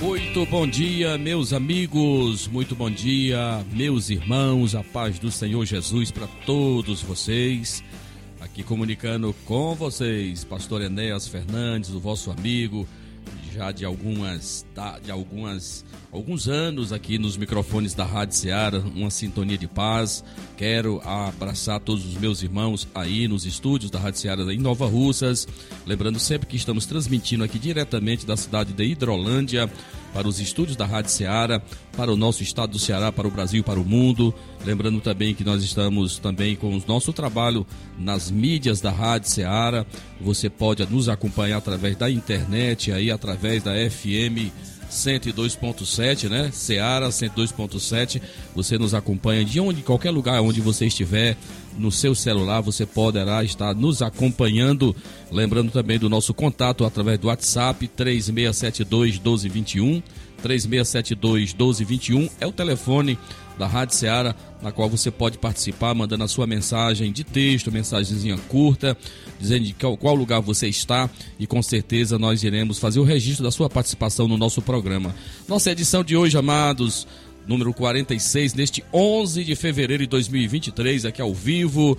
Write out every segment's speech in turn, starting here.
Muito bom dia, meus amigos, muito bom dia, meus irmãos, a paz do Senhor Jesus para todos vocês. Aqui comunicando com vocês, Pastor Enéas Fernandes, o vosso amigo, já de algumas de algumas alguns anos aqui nos microfones da Rádio Ceará, uma sintonia de paz. Quero abraçar todos os meus irmãos aí nos estúdios da Rádio Ceará em Nova Russas, lembrando sempre que estamos transmitindo aqui diretamente da cidade de Hidrolândia para os estúdios da Rádio Ceará, para o nosso estado do Ceará, para o Brasil, para o mundo. Lembrando também que nós estamos também com o nosso trabalho nas mídias da Rádio Ceará. Você pode nos acompanhar através da internet, aí através da FM 102.7, né? Ceará 102.7. Você nos acompanha de onde, qualquer lugar onde você estiver, no seu celular, você poderá estar nos acompanhando. Lembrando também do nosso contato através do WhatsApp 3672 1221. 3672 1221 é o telefone da Rádio Ceará, na qual você pode participar mandando a sua mensagem de texto, mensagenzinha curta, dizendo de qual, qual lugar você está e com certeza nós iremos fazer o registro da sua participação no nosso programa. Nossa edição de hoje, amados, número 46, neste 11 de fevereiro de 2023, aqui ao vivo,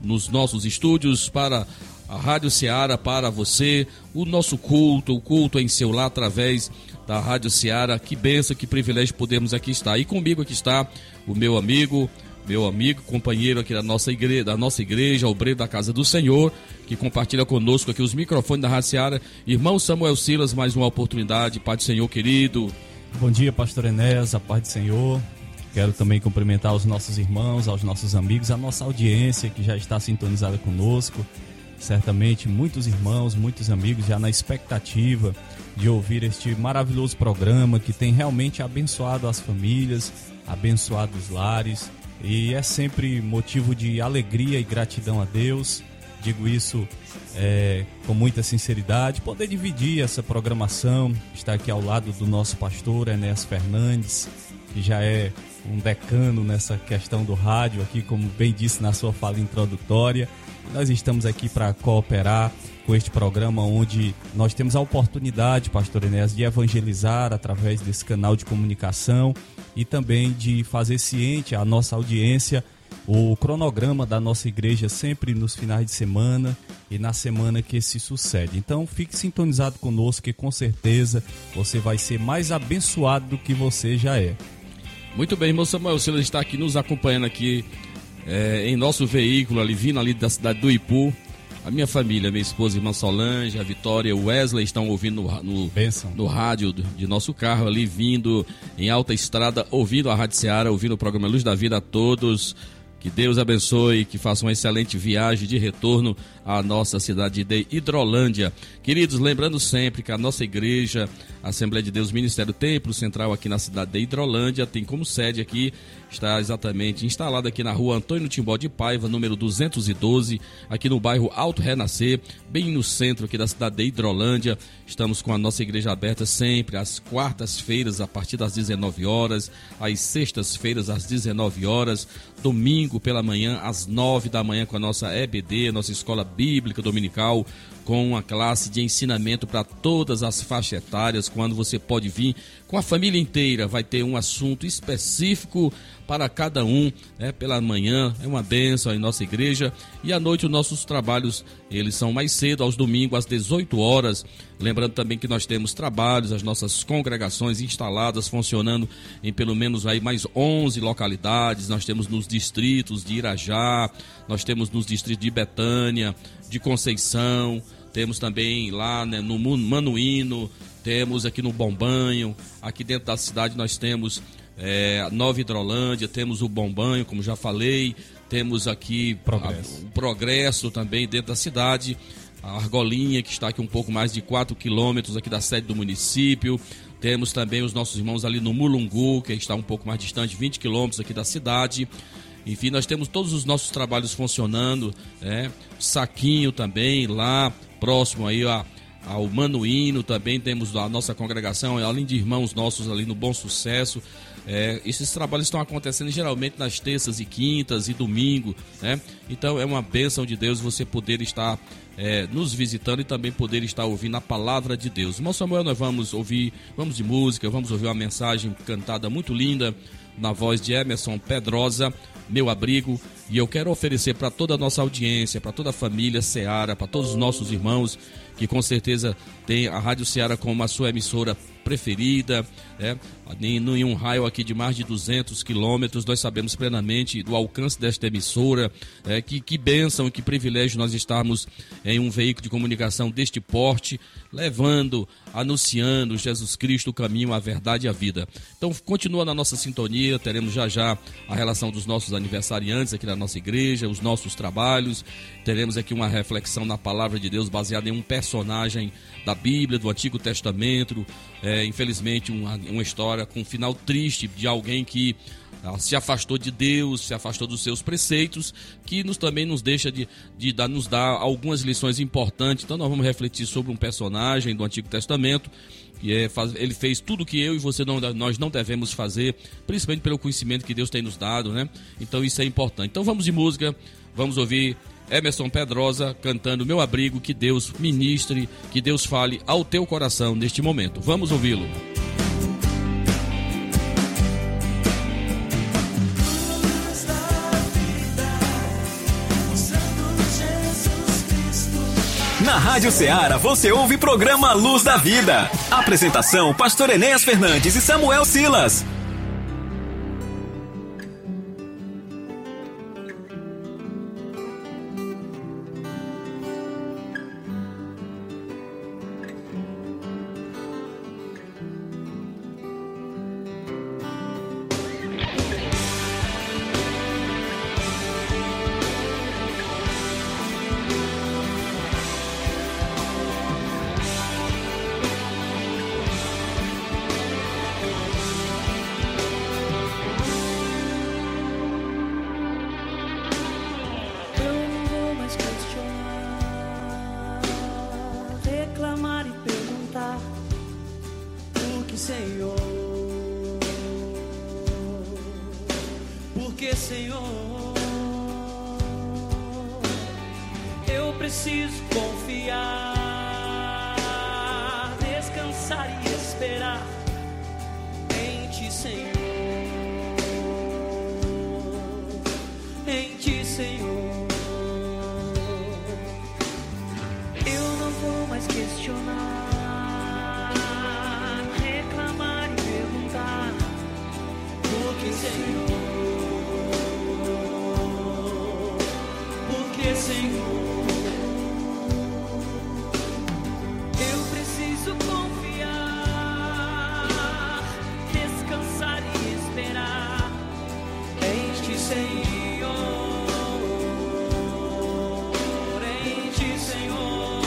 nos nossos estúdios para a Rádio Ceará, para você, o nosso culto, o culto em seu lar através da Rádio Ceará. Que benção, que privilégio podemos aqui estar. E comigo aqui está o meu amigo, meu amigo, companheiro aqui da nossa igreja, da nossa igreja, obreiro da casa do Senhor, que compartilha conosco aqui os microfones da Rádio Ceará. Irmão Samuel Silas, mais uma oportunidade. Pai do Senhor, querido. Bom dia, pastor Enéas, a paz do Senhor. Quero também cumprimentar os nossos irmãos, aos nossos amigos, a nossa audiência que já está sintonizada conosco. Certamente muitos irmãos, muitos amigos já na expectativa de ouvir este maravilhoso programa que tem realmente abençoado as famílias, abençoado os lares e é sempre motivo de alegria e gratidão a Deus. Digo isso é, com muita sinceridade. Poder dividir essa programação, estar aqui ao lado do nosso pastor Enéas Fernandes, que já é um decano nessa questão do rádio, aqui, como bem disse na sua fala introdutória. Nós estamos aqui para cooperar com este programa onde nós temos a oportunidade, pastor Enéas, de evangelizar através desse canal de comunicação e também de fazer ciente a nossa audiência o cronograma da nossa igreja sempre nos finais de semana e na semana que se sucede. Então fique sintonizado conosco que com certeza você vai ser mais abençoado do que você já é. Muito bem, irmão Samuel, o senhor está aqui nos acompanhando aqui é, em nosso veículo ali, vindo ali da cidade do Ipu. A minha família, minha esposa, irmã Solange, a Vitória, o Wesley estão ouvindo no, no, no rádio de nosso carro ali, vindo em alta estrada, ouvindo a Rádio Seara, ouvindo o programa Luz da Vida a todos. Que Deus abençoe, que faça uma excelente viagem de retorno à nossa cidade de Hidrolândia. Queridos, lembrando sempre que a nossa igreja, Assembleia de Deus Ministério Templo Central aqui na cidade de Hidrolândia, tem como sede aqui está exatamente instalado aqui na rua Antônio Timbó de Paiva, número 212, aqui no bairro Alto Renascer, bem no centro aqui da cidade de Hidrolândia. Estamos com a nossa igreja aberta sempre às quartas-feiras, a partir das 19 horas, às sextas-feiras, às 19 horas, domingo pela manhã, às 9 da manhã, com a nossa EBD, nossa Escola Bíblica Dominical, com uma classe de ensinamento para todas as faixas etárias, quando você pode vir com a família inteira, vai ter um assunto específico para cada um, né, pela manhã, é uma bênção em nossa igreja, e à noite os nossos trabalhos, eles são mais cedo, aos domingos, às 18 horas, lembrando também que nós temos trabalhos, as nossas congregações instaladas, funcionando em pelo menos aí mais 11 localidades, nós temos nos distritos de Irajá, nós temos nos distritos de Betânia, de Conceição, temos também lá né, no Manuíno, temos aqui no Bombanho, aqui dentro da cidade nós temos é, Nova Hidrolândia, temos o Bombanho, como já falei, temos aqui progresso. A, o Progresso também dentro da cidade, a Argolinha, que está aqui um pouco mais de 4 quilômetros aqui da sede do município, Temos também os nossos irmãos ali no Mulungu, que está um pouco mais distante, 20 quilômetros aqui da cidade. Enfim, nós temos todos os nossos trabalhos funcionando, né? Saquinho também lá, próximo aí a, ao Manuíno, também temos a nossa congregação, além de irmãos nossos ali no Bom Sucesso. É, esses trabalhos estão acontecendo geralmente nas terças e quintas e domingo, né? Então é uma bênção de Deus você poder estar é, nos visitando e também poder estar ouvindo a palavra de Deus. Irmão Samuel, nós vamos ouvir, vamos de música, vamos ouvir uma mensagem cantada muito linda na voz de Emerson Pedrosa, Meu Abrigo, e eu quero oferecer para toda a nossa audiência, para toda a família Seara, para todos os nossos irmãos que com certeza tem a Rádio Seara como a sua emissora preferida, é, em um raio aqui de mais de 200 quilômetros, nós sabemos plenamente do alcance desta emissora, é, que, que bênção, que privilégio nós estarmos em um veículo de comunicação deste porte, levando, anunciando Jesus Cristo, o caminho, a verdade e a vida. Então, continua na nossa sintonia, teremos já já a relação dos nossos aniversariantes aqui na nossa igreja, os nossos trabalhos, teremos aqui uma reflexão na palavra de Deus baseada em um personagem da Bíblia, do Antigo Testamento, é, infelizmente uma, uma história com um final triste de alguém que ah, se afastou de Deus, se afastou dos seus preceitos, que nos também nos deixa de, de dar, nos dar algumas lições importantes. Então nós vamos refletir sobre um personagem do Antigo Testamento que é, ele fez tudo que eu e você não, nós não devemos fazer, principalmente pelo conhecimento que Deus tem nos dado, né? Então isso é importante. Então vamos de música, vamos ouvir Emerson Pedrosa cantando Meu Abrigo, que Deus ministre, que Deus fale ao teu coração neste momento. Vamos ouvi-lo. Na Rádio Ceará você ouve programa Luz da Vida. Apresentação: Pastor Enéas Fernandes e Samuel Silas. preciso confiar, descansar e esperar em Ti, Senhor. Senhor, em ti, Senhor.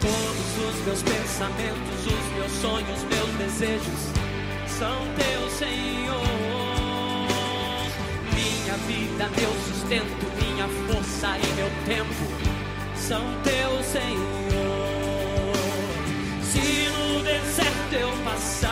Todos os meus pensamentos, os meus sonhos, meus desejos são teu, Senhor. Minha vida, meu sustento, minha força e meu tempo são teu, Senhor. Se no deserto eu passar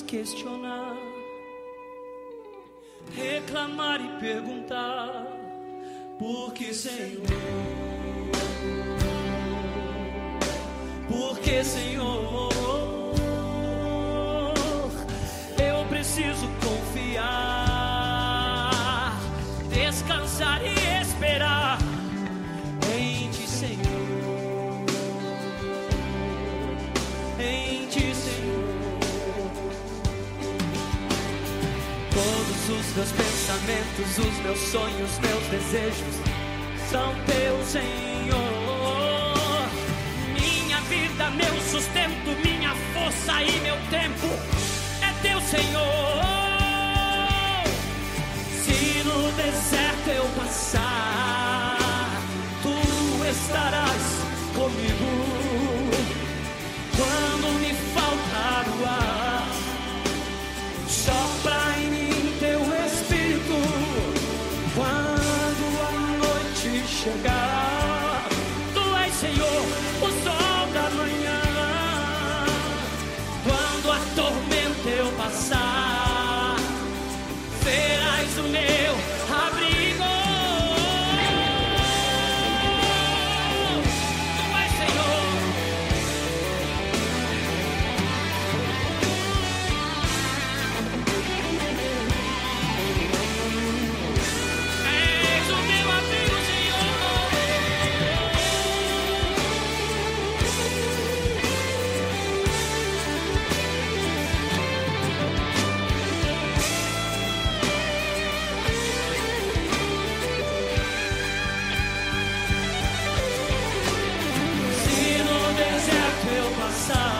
mais questionar, reclamar e perguntar, porque Senhor, porque Senhor. Meus pensamentos, os meus sonhos, meus desejos são teus, Senhor. Minha vida, meu sustento, minha força e meu tempo é teu, Senhor. Se no deserto eu passar, tu estarás chegar. Deserto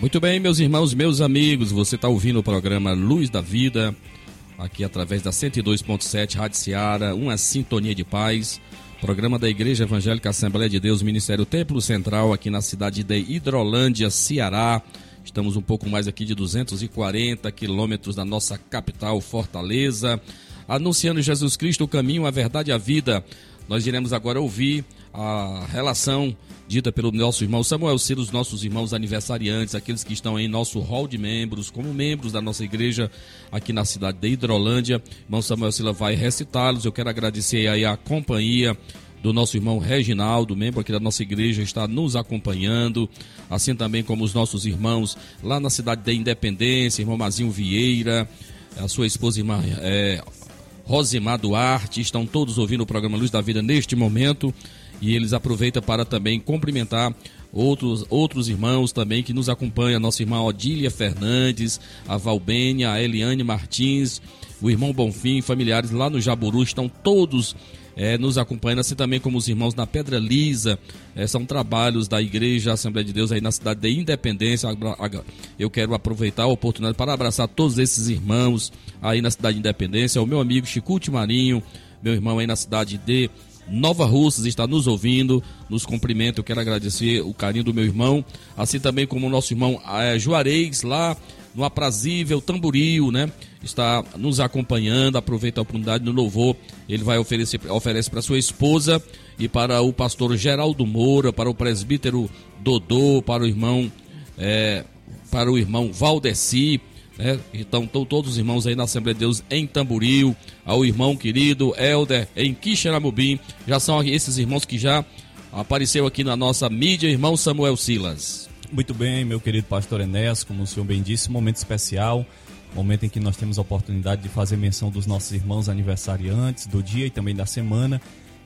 Muito bem, meus irmãos, meus amigos, você está ouvindo o programa Luz da Vida, aqui através da 102.7 Rádio Seara, uma sintonia de paz, programa da Igreja Evangélica Assembleia de Deus, Ministério Templo Central, aqui na cidade de Hidrolândia, Ceará. Estamos um pouco mais aqui de 240 quilômetros da nossa capital, Fortaleza, anunciando Jesus Cristo, o caminho, a verdade e a vida. Nós iremos agora ouvir a relação dita pelo nosso irmão Samuel Ciro, os nossos irmãos aniversariantes, aqueles que estão em nosso hall de membros, como membros da nossa igreja aqui na cidade de Hidrolândia. Irmão Samuel Sila vai recitá-los. Eu quero agradecer aí a companhia do nosso irmão Reginaldo, membro aqui da nossa igreja, está nos acompanhando, assim também como os nossos irmãos lá na cidade da Independência, irmão Mazinho Vieira, a sua esposa irmã é, Rosimar Duarte, estão todos ouvindo o programa Luz da Vida neste momento e eles aproveitam para também cumprimentar outros, outros irmãos também que nos acompanham, nossa irmã Odília Fernandes, a Valbênia, a Eliane Martins, o irmão Bonfim, familiares lá no Jaburu, estão todos é, nos acompanhando, assim também como os irmãos na Pedra Lisa, é, são trabalhos da Igreja Assembleia de Deus aí na cidade de Independência. Eu quero aproveitar a oportunidade para abraçar todos esses irmãos aí na cidade de Independência, o meu amigo Chicute Marinho, meu irmão aí na cidade de Nova Russas está nos ouvindo, nos cumprimenta. Eu quero agradecer o carinho do meu irmão, assim também como o nosso irmão é, Juarez, lá no aprazível Tamboril, né? Está nos acompanhando, aproveita a oportunidade no louvor. Ele vai oferecer oferece para sua esposa e para o pastor Geraldo Moura, para o presbítero Dodô, para o irmão é, para o irmão Valdeci, né? Então, estão todos os irmãos aí na Assembleia de Deus em Tamboril, ao irmão querido Helder em Quixeramobim. Já são esses irmãos que já apareceu aqui na nossa mídia, irmão Samuel Silas. Muito bem, meu querido pastor Enéas, como o senhor bem disse, momento especial, momento em que nós temos a oportunidade de fazer menção dos nossos irmãos aniversariantes do dia e também da semana.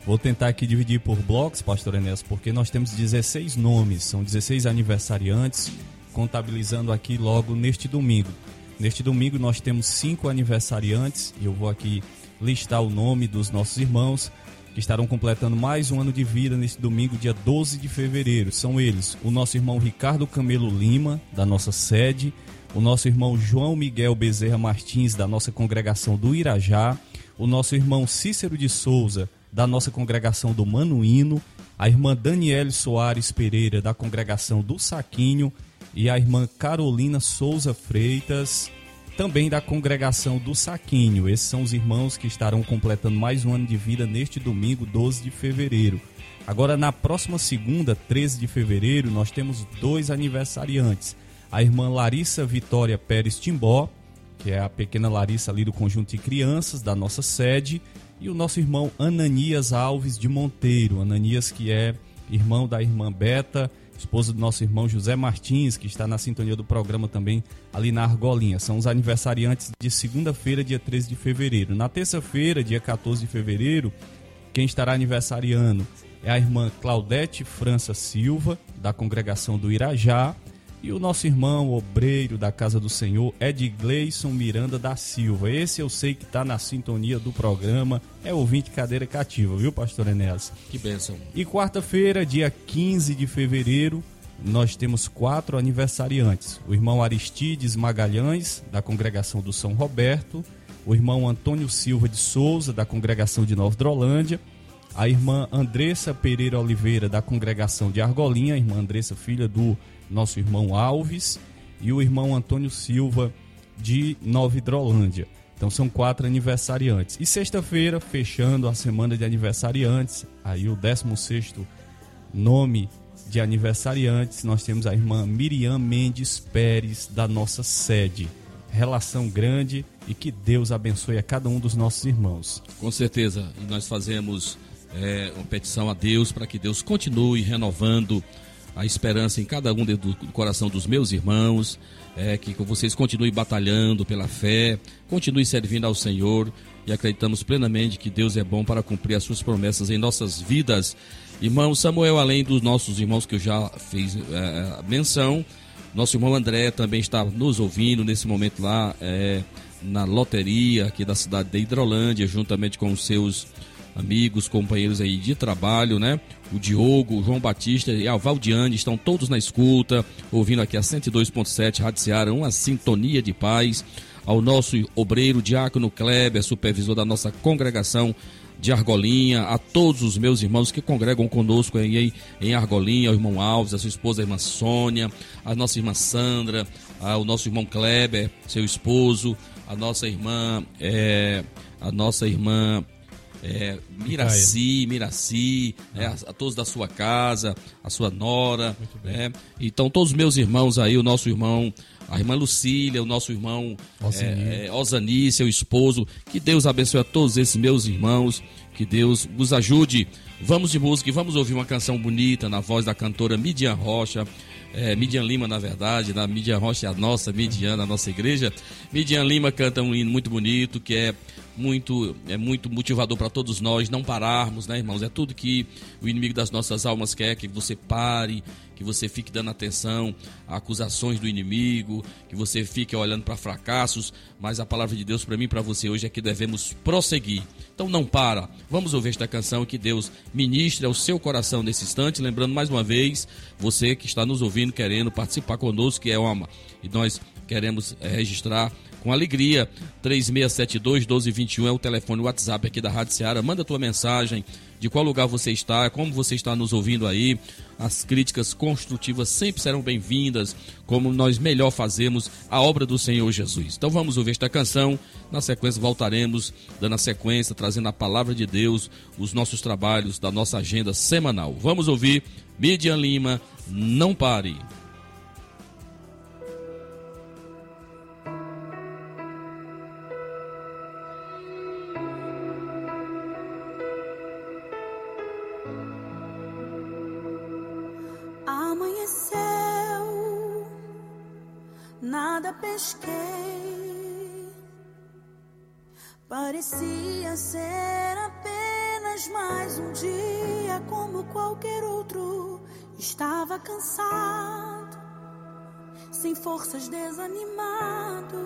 Vou tentar aqui dividir por blocos, pastor Enéas, porque nós temos 16 nomes, são 16 aniversariantes, contabilizando aqui logo neste domingo. Neste domingo nós temos cinco aniversariantes e eu vou aqui listar o nome dos nossos irmãos que estarão completando mais um ano de vida neste domingo, dia 12 de fevereiro. São eles o nosso irmão Ricardo Camelo Lima, da nossa sede, o nosso irmão João Miguel Bezerra Martins, da nossa congregação do Irajá, o nosso irmão Cícero de Souza, da nossa congregação do Manuíno, a irmã Daniele Soares Pereira, da congregação do Saquinho, e a irmã Carolina Souza Freitas, também da congregação do Saquinho. Esses são os irmãos que estarão completando mais um ano de vida neste domingo, 12 de fevereiro. Agora, na próxima segunda, 13 de fevereiro, nós temos dois aniversariantes. A irmã Larissa Vitória Pérez Timbó, que é a pequena Larissa ali do conjunto de crianças da nossa sede, e o nosso irmão Ananias Alves de Monteiro. Ananias, que é irmão da irmã Beta esposa do nosso irmão José Martins, que está na sintonia do programa também ali na Argolinha. São os aniversariantes de segunda-feira, dia 13 de fevereiro. Na terça-feira, dia 14 de fevereiro, quem estará aniversariando é a irmã Claudete França Silva, da congregação do Irajá, e o nosso irmão obreiro da Casa do Senhor, Ed Gleison Miranda da Silva. Esse eu sei que está na sintonia do programa, é ouvinte cadeira cativa, viu, pastor Enéas? Que bênção. E quarta-feira, dia 15 de fevereiro, nós temos quatro aniversariantes. O irmão Aristides Magalhães, da congregação do São Roberto, o irmão Antônio Silva de Souza, da congregação de Nova Drolândia, a irmã Andressa Pereira Oliveira, da congregação de Argolinha, a irmã Andressa, filha do nosso irmão Alves, e o irmão Antônio Silva, de Nova Hidrolândia. Então são quatro aniversariantes. E sexta-feira, fechando a semana de aniversariantes, aí o 16 nome de aniversariantes, nós temos a irmã Miriam Mendes Pérez, da nossa sede. Relação grande e que Deus abençoe a cada um dos nossos irmãos. Com certeza, e nós fazemos é, uma petição a Deus para que Deus continue renovando a esperança em cada um do, coração dos meus irmãos, é, que vocês continuem batalhando pela fé, continuem servindo ao Senhor e acreditamos plenamente que Deus é bom para cumprir as suas promessas em nossas vidas. Irmão Samuel, além dos nossos irmãos que eu já fiz é, menção, nosso irmão André também está nos ouvindo nesse momento lá é, na loteria aqui da cidade de Hidrolândia, juntamente com os seus amigos, companheiros aí de trabalho, né? O Diogo, o João Batista e a Valdiane estão todos na escuta, ouvindo aqui a 102.7 Rádio Seara, uma sintonia de paz. Ao nosso obreiro Diácono Kleber, supervisor da nossa congregação de Argolinha, a todos os meus irmãos que congregam conosco em, em Argolinha, o irmão Alves, a sua esposa, a irmã Sônia, a nossa irmã Sandra, o nosso irmão Kleber, seu esposo, a nossa irmã, é, a nossa irmã é, Miraci, Miraci, é, a, a, todos da sua casa, a sua nora. É, então, todos os meus irmãos aí, o nosso irmão, a irmã Lucília, o nosso irmão é, é, Osani, seu esposo. Que Deus abençoe a todos esses meus irmãos. Que Deus nos ajude. Vamos de música e vamos ouvir uma canção bonita na voz da cantora Midian Rocha. É, Midian Lima, na verdade, da Midian Rocha, a nossa Midian, a nossa igreja. Midian Lima canta um hino muito bonito, que é muito é muito motivador para todos nós não pararmos, né, irmãos? É tudo que o inimigo das nossas almas quer, que você pare, que você fique dando atenção a acusações do inimigo, que você fique olhando para fracassos, mas a palavra de Deus para mim e para você hoje é que devemos prosseguir. Então não para. Vamos ouvir esta canção que Deus ministre ao seu coração nesse instante, lembrando mais uma vez, você que está nos ouvindo querendo participar conosco, que é uma e nós queremos é, registrar com alegria. 3672-1221 é o telefone WhatsApp aqui da Rádio Seara. Manda tua mensagem de qual lugar você está, como você está nos ouvindo aí. As críticas construtivas sempre serão bem-vindas, como nós melhor fazemos a obra do Senhor Jesus. Então vamos ouvir esta canção. Na sequência voltaremos dando a sequência, trazendo a palavra de Deus, os nossos trabalhos da nossa agenda semanal. Vamos ouvir Midian Lima, não pare. forças desanimado,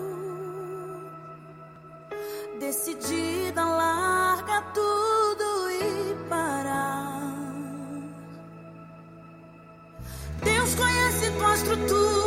decidida larga tudo e parar. Deus conhece tua estrutura.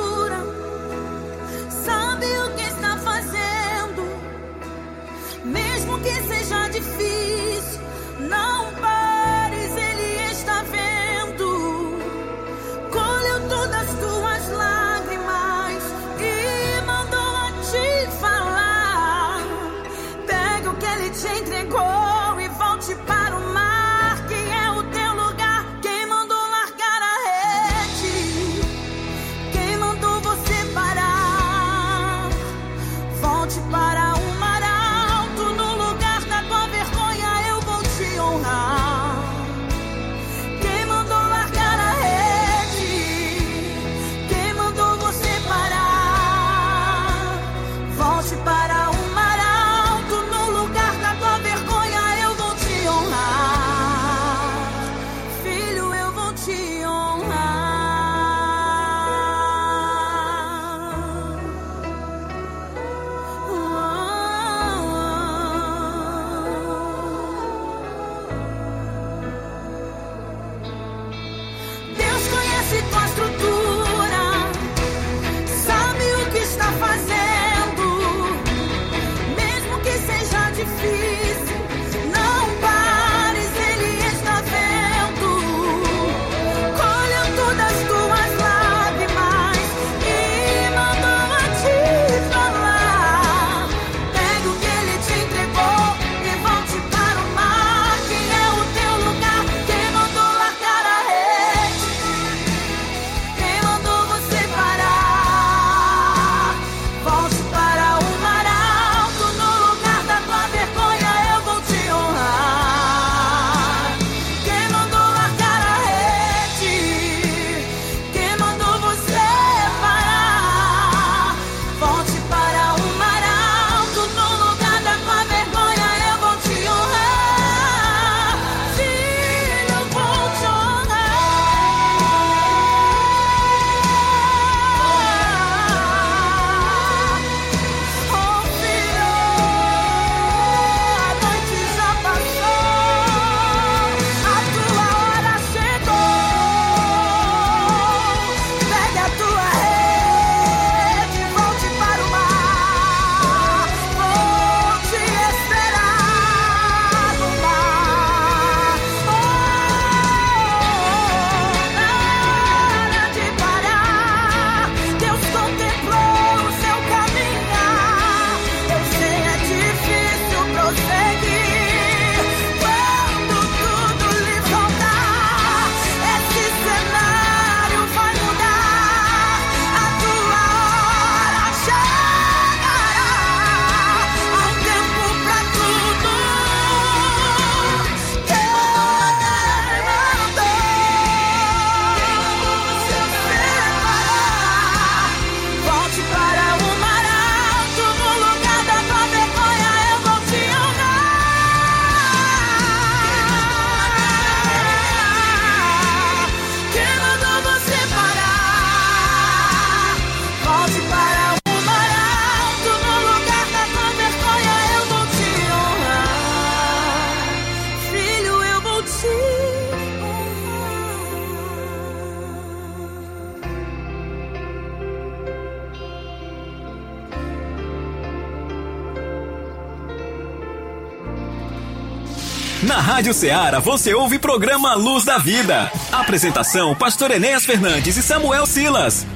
Rádio Ceará você ouve programa Luz da Vida. Apresentação: Pastor Enéas Fernandes e Samuel Silas.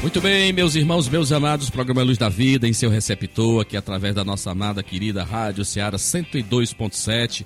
Muito bem, meus irmãos, meus amados, programa Luz da Vida em seu receptor, aqui através da nossa amada querida Rádio Ceará 102.7,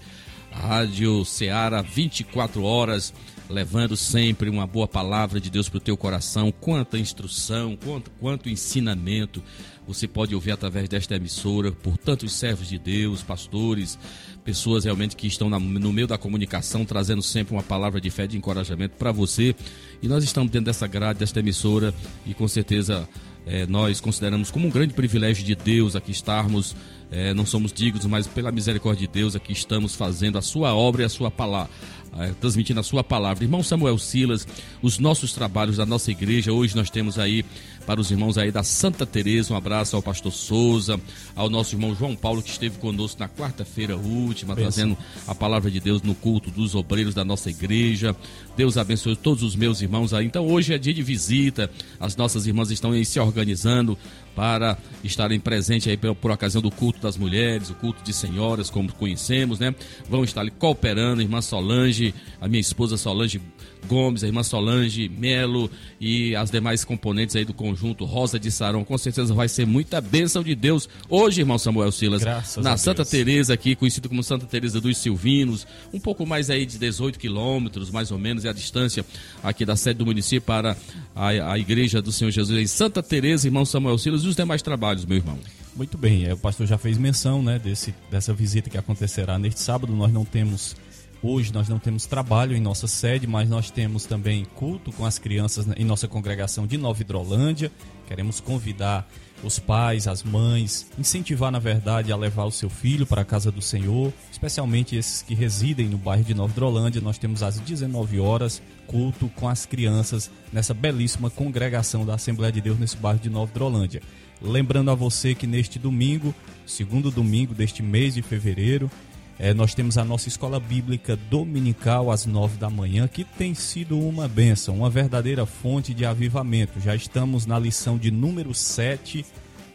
Rádio Ceará 24 horas, levando sempre uma boa palavra de Deus para o teu coração, quanta instrução, quanto, quanto ensinamento você pode ouvir através desta emissora por tantos servos de Deus, pastores, pessoas realmente que estão na, no meio da comunicação, trazendo sempre uma palavra de fé, de encorajamento para você. E nós estamos dentro dessa grade, desta emissora, e com certeza é, nós consideramos como um grande privilégio de Deus aqui estarmos. É, não somos dignos, mas pela misericórdia de Deus aqui estamos fazendo a sua obra e a sua palavra é, transmitindo a sua palavra. Irmão Samuel Silas, os nossos trabalhos da nossa igreja, hoje nós temos aí para os irmãos aí da Santa Teresa, um abraço ao pastor Souza, ao nosso irmão João Paulo que esteve conosco na quarta-feira última, trazendo a palavra de Deus no culto dos obreiros da nossa igreja. Deus abençoe todos os meus irmãos aí. Então hoje é dia de visita, as nossas irmãs estão aí se organizando para estarem presentes aí por, por, ocasião do culto das mulheres, o culto de senhoras, como conhecemos, né? Vão estar ali cooperando, a irmã Solange, a minha esposa Solange Gomes, a irmã Solange Melo e as demais componentes aí do conjunto Rosa de Sarão. Com certeza vai ser muita bênção de Deus hoje, irmão Samuel Silas, Graças na Santa Teresa aqui, conhecido como Santa Teresa dos Silvinos, um pouco mais aí de 18 quilômetros, mais ou menos, é a distância aqui da sede do município para a, a igreja do Senhor Jesus em Santa Teresa, irmão Samuel Silas e os demais trabalhos, meu irmão. Muito bem, é, o pastor já fez menção né, desse, dessa visita que acontecerá neste sábado. Nós não temos Hoje nós não temos trabalho em nossa sede, mas nós temos também culto com as crianças em nossa congregação de Nova Hidrolândia. Queremos convidar os pais, as mães, incentivar, na verdade, a levar o seu filho para a casa do Senhor, especialmente esses que residem no bairro de Nova Hidrolândia. Nós temos às 19 horas culto com as crianças nessa belíssima congregação da Assembleia de Deus nesse bairro de Nova Hidrolândia. Lembrando a você que neste domingo, segundo domingo deste mês de fevereiro, é, nós temos a nossa escola bíblica dominical às nove da manhã, que tem sido uma benção, uma verdadeira fonte de avivamento. Já estamos na lição de número 7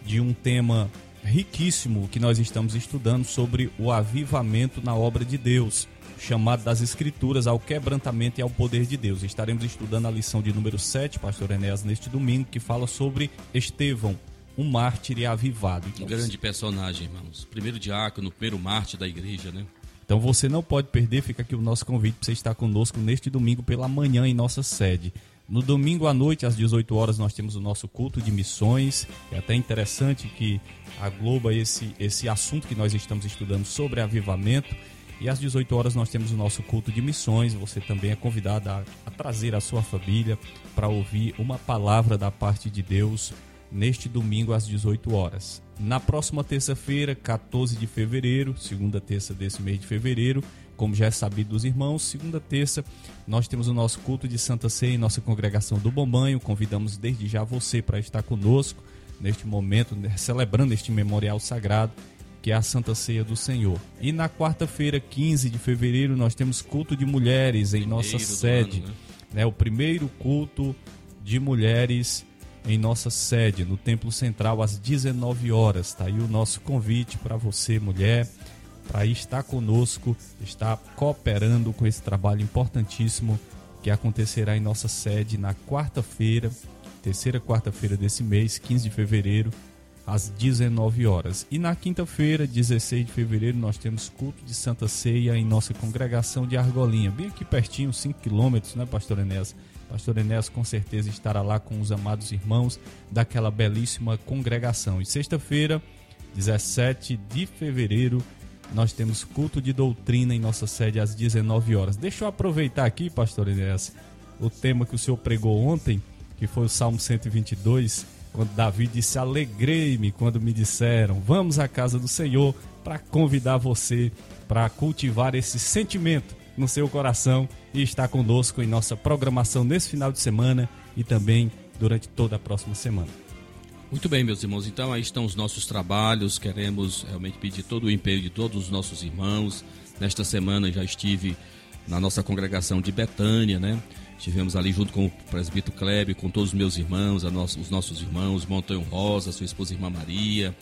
de um tema riquíssimo que nós estamos estudando sobre o avivamento na obra de Deus, chamado das Escrituras ao quebrantamento e ao poder de Deus. Estaremos estudando a lição de número 7, pastor Enéas, neste domingo, que fala sobre Estevão, um mártir avivado. Um grande personagem, irmãos. Primeiro diácono, primeiro mártir da igreja, né? Então você não pode perder, fica aqui o nosso convite para você estar conosco neste domingo pela manhã em nossa sede. No domingo à noite, às 18 horas, nós temos o nosso culto de missões. É até interessante que agloba esse, esse assunto que nós estamos estudando sobre avivamento. E às 18 horas nós temos o nosso culto de missões. Você também é convidado a, a trazer a sua família para ouvir uma palavra da parte de Deus neste domingo às 18 horas. Na próxima terça-feira, 14 de fevereiro, segunda terça desse mês de fevereiro, como já é sabido dos irmãos, segunda terça, nós temos o nosso culto de Santa Ceia em nossa congregação do Bombanho. Convidamos desde já você para estar conosco neste momento, né, celebrando este memorial sagrado que é a Santa Ceia do Senhor. E na quarta-feira, 15 de fevereiro, nós temos culto de mulheres em nossa sede. Ano, né? né? O primeiro culto de mulheres em nossa sede, no Templo Central, às 19 horas. Está aí o nosso convite para você, mulher, para estar conosco, estar cooperando com esse trabalho importantíssimo que acontecerá em nossa sede na quarta-feira, terceira quarta-feira desse mês, 15 de fevereiro, às 19 horas. E na quinta-feira, 16 de fevereiro, nós temos culto de Santa Ceia em nossa congregação de Argolinha, bem aqui pertinho, 5 quilômetros, né, pastor Enéas? Pastor Enéas com certeza estará lá com os amados irmãos daquela belíssima congregação. E sexta-feira, 17 de fevereiro, nós temos culto de doutrina em nossa sede às 19 horas. Deixa eu aproveitar aqui, Pastor Enéas, o tema que o senhor pregou ontem, que foi o Salmo 122, quando Davi disse: Alegrei-me quando me disseram, vamos à casa do Senhor, para convidar você para cultivar esse sentimento no seu coração e estar conosco em nossa programação nesse final de semana e também durante toda a próxima semana. Muito bem, meus irmãos. Então aí estão os nossos trabalhos. Queremos realmente pedir todo o empenho de todos os nossos irmãos. Nesta semana já estive na nossa congregação de Betânia, né? Estivemos ali junto com o presbítero Kleber, com todos os meus irmãos, os nossos irmãos, Montanho Rosa, sua esposa irmã Maria,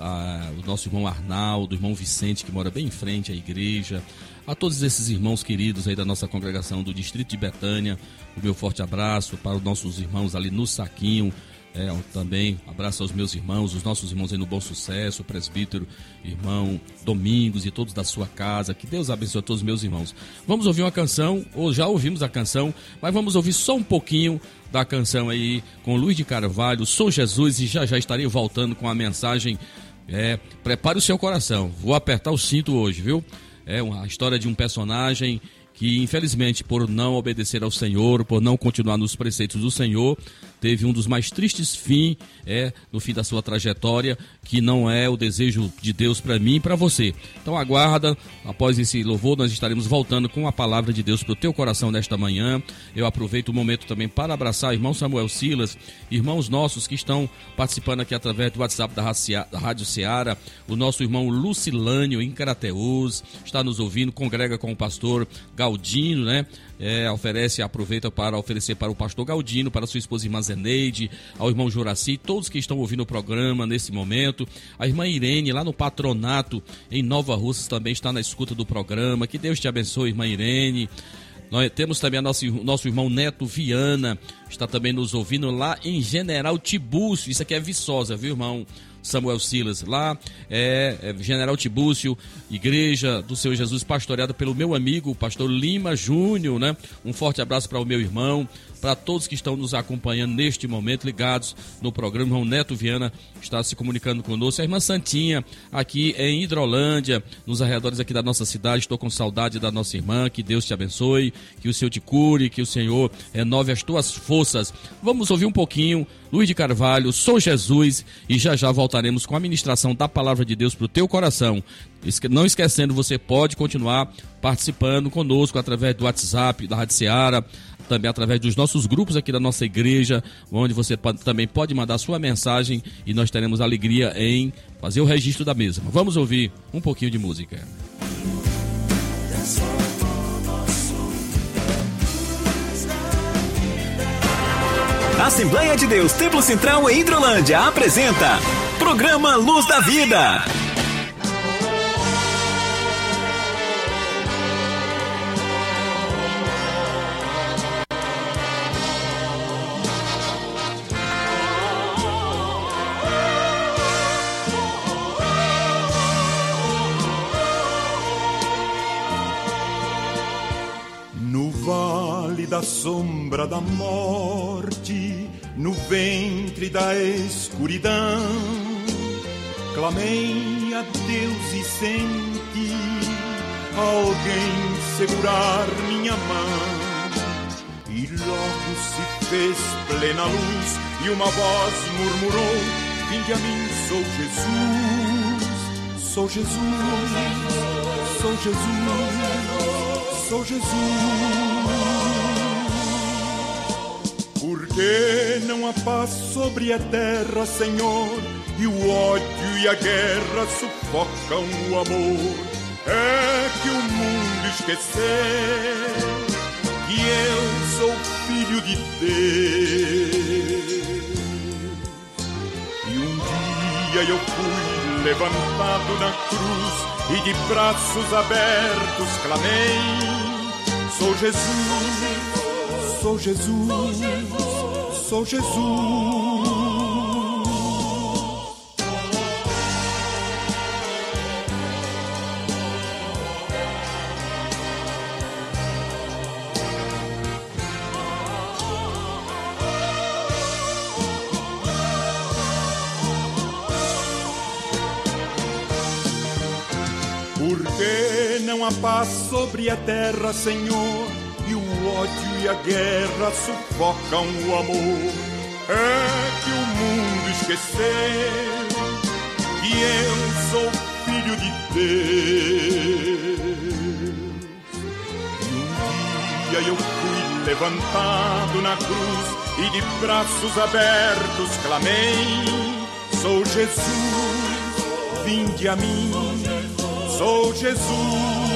a, o nosso irmão Arnaldo, o irmão Vicente, que mora bem em frente à igreja, a todos esses irmãos queridos aí da nossa congregação do Distrito de Betânia, o meu forte abraço para os nossos irmãos ali no Saquinho, É, também abraço aos meus irmãos, os nossos irmãos aí no Bom Sucesso, o presbítero, irmão Domingos e todos da sua casa. Que Deus abençoe a todos os meus irmãos. Vamos ouvir uma canção, ou já ouvimos a canção, mas vamos ouvir só um pouquinho da canção aí com Luiz de Carvalho, Sou Jesus, e já já estarei voltando com a mensagem. É, prepare o seu coração. Vou apertar o cinto hoje, viu? É uma história de um personagem que infelizmente por não obedecer ao Senhor, por não continuar nos preceitos do Senhor, teve um dos mais tristes fins é no fim da sua trajetória, que não é o desejo de Deus para mim e para você. Então aguarda, após esse louvor nós estaremos voltando com a palavra de Deus para o teu coração nesta manhã. Eu aproveito o momento também para abraçar irmão Samuel Silas, irmãos nossos que estão participando aqui através do WhatsApp da Rádio Ceará, o nosso irmão Lucilânio em Carateus, está nos ouvindo, congrega com o pastor Galdino, né? É, oferece, aproveita para oferecer para o pastor Galdino, para sua esposa irmã Zeneide, ao irmão Juraci, todos que estão ouvindo o programa nesse momento. A irmã Irene, lá no patronato, em Nova Russas, também está na escuta do programa. Que Deus te abençoe, irmã Irene. Nós temos também a nosso, nosso irmão Neto Viana, está também nos ouvindo lá em General Tibúcio. Isso aqui é Viçosa, viu, irmão? Samuel Silas. Lá é, é General Tibúcio, Igreja do Senhor Jesus, pastoreada pelo meu amigo, o pastor Lima Júnior, né? Um forte abraço para o meu irmão, para todos que estão nos acompanhando neste momento, ligados no programa. O irmão Neto Viana está se comunicando conosco. A irmã Santinha, aqui em Hidrolândia, nos arredores aqui da nossa cidade. Estou com saudade da nossa irmã. Que Deus te abençoe, que o Senhor te cure, que o Senhor renove as tuas forças. Vamos ouvir um pouquinho. Luiz de Carvalho, sou Jesus e já já voltaremos com a ministração da palavra de Deus para o teu coração. Não esquecendo, você pode continuar participando conosco através do WhatsApp da Rádio Seara, também através dos nossos grupos aqui da nossa igreja, onde você também pode mandar sua mensagem e nós teremos alegria em fazer o registro da mesma. Vamos ouvir um pouquinho de música. Assembleia de Deus Templo Central em Hidrolândia apresenta Programa Luz da Vida. Sombra da morte, no ventre da escuridão. Clamei a Deus e senti alguém segurar minha mão. E logo se fez plena luz e uma voz murmurou: Vinde a mim, sou Jesus, sou Jesus, sou Jesus, sou Jesus. Porque não há paz sobre a terra, Senhor, e o ódio e a guerra sufocam o amor. É que o mundo esqueceu que eu sou filho de Deus. E um dia eu fui levantado na cruz e de braços abertos clamei: Sou Jesus Sou Jesus, sou Jesus. Porque não há paz sobre a terra, Senhor ódio e a guerra sufocam o amor. É que o mundo esqueceu que eu sou filho de Deus. E um dia eu fui levantado na cruz e de braços abertos clamei: Sou Jesus, vinde a mim, sou Jesus.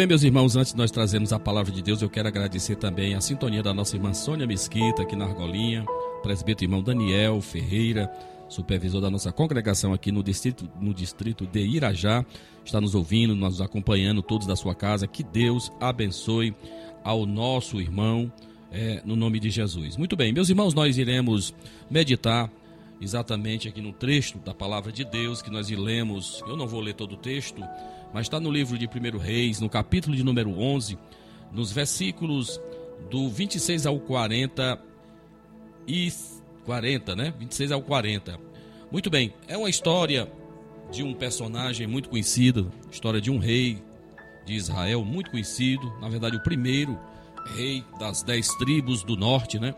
Bem, meus irmãos, antes de nós trazermos a palavra de Deus, eu quero agradecer também a sintonia da nossa irmã Sônia Mesquita, aqui na Argolinha, presbítero irmão Daniel Ferreira, supervisor da nossa congregação aqui no distrito, no distrito de Irajá, está nos ouvindo, nos acompanhando, todos da sua casa. Que Deus abençoe ao nosso irmão, é, no nome de Jesus. Muito bem, meus irmãos, nós iremos meditar exatamente aqui no trecho da palavra de Deus que nós lemos. Eu não vou ler todo o texto, mas está no livro de 1 Reis, no capítulo de número 11, nos versículos do 26 ao 40 e 40, né? 26 ao 40. Muito bem, é uma história de um personagem muito conhecido, história de um rei de Israel muito conhecido, na verdade o primeiro rei das dez tribos do norte, né?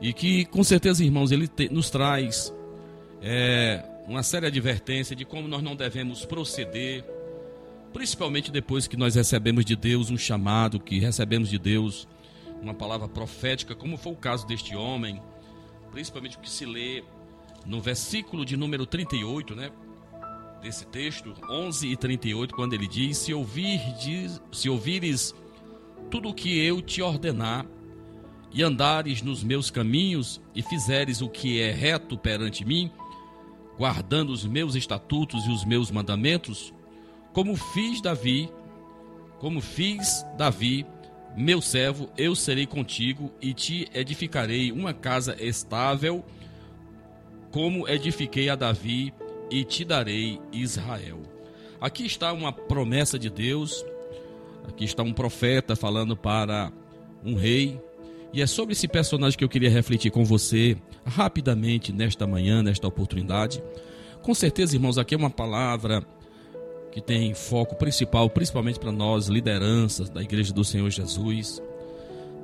E que com certeza, irmãos, ele te, nos traz é, uma séria advertência de como nós não devemos proceder, principalmente depois que nós recebemos de Deus um chamado, que recebemos de Deus uma palavra profética, como foi o caso deste homem, principalmente o que se lê no versículo de número 38, né? Desse texto, 11 e 38, quando ele diz: Se, ouvir, se ouvires tudo o que eu te ordenar, e andares nos meus caminhos, e fizeres o que é reto perante mim, guardando os meus estatutos e os meus mandamentos, como fiz Davi, como fiz Davi, meu servo, eu serei contigo e te edificarei uma casa estável, como edifiquei a Davi, e te darei Israel. Aqui está uma promessa de Deus, aqui está um profeta falando para um rei, e é sobre esse personagem que eu queria refletir com você rapidamente nesta manhã, nesta oportunidade. Com certeza, irmãos, aqui é uma palavra que tem foco principal, principalmente para nós, lideranças da Igreja do Senhor Jesus,